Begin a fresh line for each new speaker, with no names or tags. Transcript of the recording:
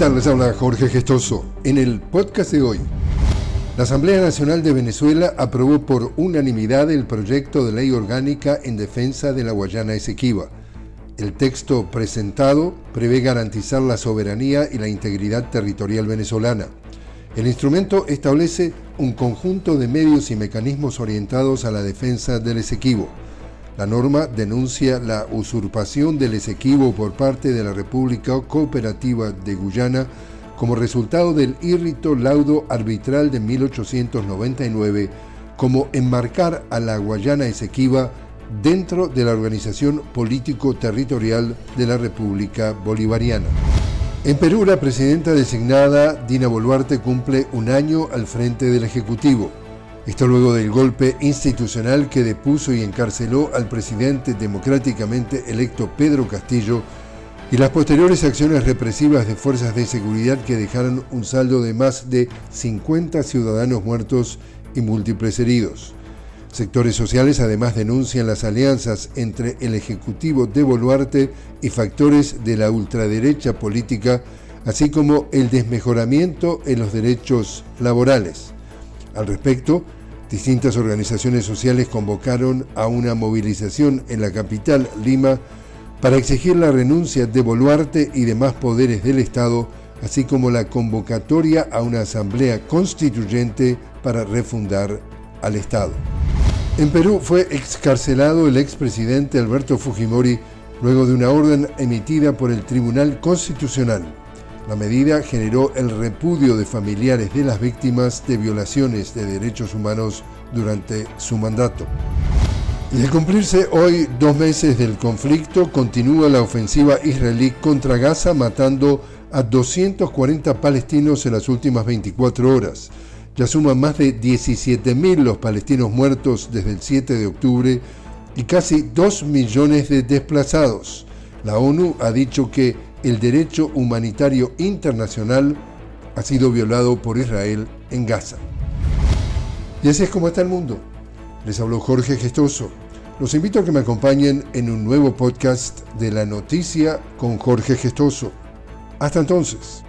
tal? Les habla Jorge Gestoso. En el podcast de hoy, la Asamblea Nacional de Venezuela aprobó por unanimidad el proyecto de ley orgánica en defensa de la Guayana Esequiba. El texto presentado prevé garantizar la soberanía y la integridad territorial venezolana. El instrumento establece un conjunto de medios y mecanismos orientados a la defensa del Esequibo la norma denuncia la usurpación del Esequibo por parte de la República Cooperativa de Guyana como resultado del írrito laudo arbitral de 1899 como enmarcar a la Guayana Esequiba dentro de la organización político-territorial de la República Bolivariana. En Perú, la presidenta designada Dina Boluarte cumple un año al frente del Ejecutivo. Esto luego del golpe institucional que depuso y encarceló al presidente democráticamente electo Pedro Castillo y las posteriores acciones represivas de fuerzas de seguridad que dejaron un saldo de más de 50 ciudadanos muertos y múltiples heridos. Sectores sociales además denuncian las alianzas entre el Ejecutivo de Boluarte y factores de la ultraderecha política, así como el desmejoramiento en los derechos laborales. Al respecto, distintas organizaciones sociales convocaron a una movilización en la capital, Lima, para exigir la renuncia de Boluarte y demás poderes del Estado, así como la convocatoria a una asamblea constituyente para refundar al Estado. En Perú fue excarcelado el expresidente Alberto Fujimori luego de una orden emitida por el Tribunal Constitucional. La medida generó el repudio de familiares de las víctimas de violaciones de derechos humanos durante su mandato. Y de cumplirse hoy dos meses del conflicto, continúa la ofensiva israelí contra Gaza matando a 240 palestinos en las últimas 24 horas. Ya suman más de 17.000 los palestinos muertos desde el 7 de octubre y casi 2 millones de desplazados. La ONU ha dicho que el derecho humanitario internacional ha sido violado por Israel en Gaza. Y así es como está el mundo. Les habló Jorge Gestoso. Los invito a que me acompañen en un nuevo podcast de la noticia con Jorge Gestoso. Hasta entonces.